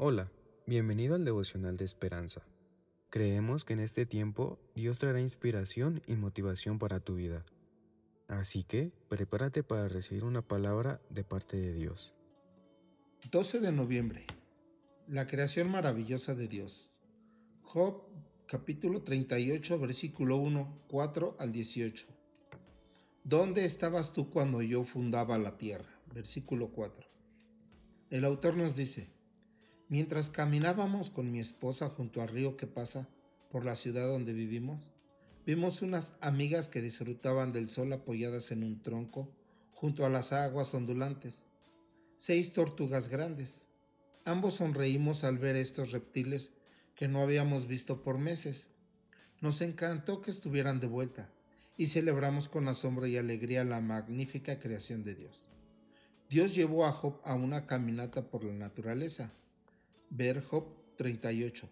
Hola, bienvenido al devocional de esperanza. Creemos que en este tiempo Dios traerá inspiración y motivación para tu vida. Así que prepárate para recibir una palabra de parte de Dios. 12 de noviembre. La creación maravillosa de Dios. Job capítulo 38 versículo 1, 4 al 18. ¿Dónde estabas tú cuando yo fundaba la tierra? Versículo 4. El autor nos dice, Mientras caminábamos con mi esposa junto al río que pasa por la ciudad donde vivimos, vimos unas amigas que disfrutaban del sol apoyadas en un tronco junto a las aguas ondulantes. Seis tortugas grandes. Ambos sonreímos al ver estos reptiles que no habíamos visto por meses. Nos encantó que estuvieran de vuelta y celebramos con asombro y alegría la magnífica creación de Dios. Dios llevó a Job a una caminata por la naturaleza Ver Job 38.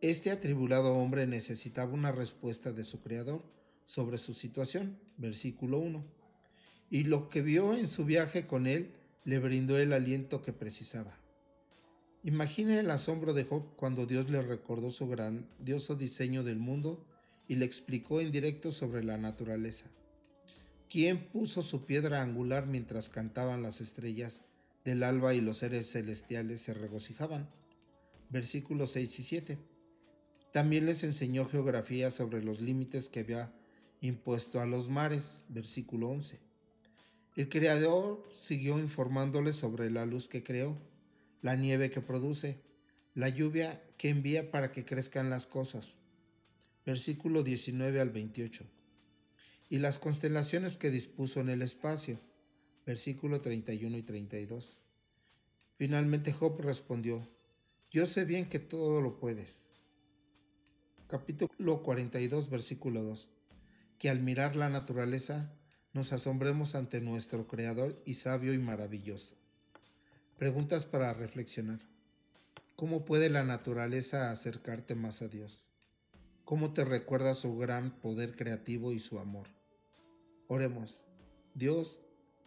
Este atribulado hombre necesitaba una respuesta de su Creador sobre su situación, versículo 1. Y lo que vio en su viaje con él le brindó el aliento que precisaba. Imagine el asombro de Job cuando Dios le recordó su grandioso diseño del mundo y le explicó en directo sobre la naturaleza. ¿Quién puso su piedra angular mientras cantaban las estrellas del alba y los seres celestiales se regocijaban. Versículos 6 y 7. También les enseñó geografía sobre los límites que había impuesto a los mares. Versículo 11. El Creador siguió informándoles sobre la luz que creó, la nieve que produce, la lluvia que envía para que crezcan las cosas. Versículo 19 al 28. Y las constelaciones que dispuso en el espacio versículo 31 y 32. Finalmente Job respondió, Yo sé bien que todo lo puedes. Capítulo 42, versículo 2. Que al mirar la naturaleza nos asombremos ante nuestro Creador y sabio y maravilloso. Preguntas para reflexionar. ¿Cómo puede la naturaleza acercarte más a Dios? ¿Cómo te recuerda su gran poder creativo y su amor? Oremos. Dios,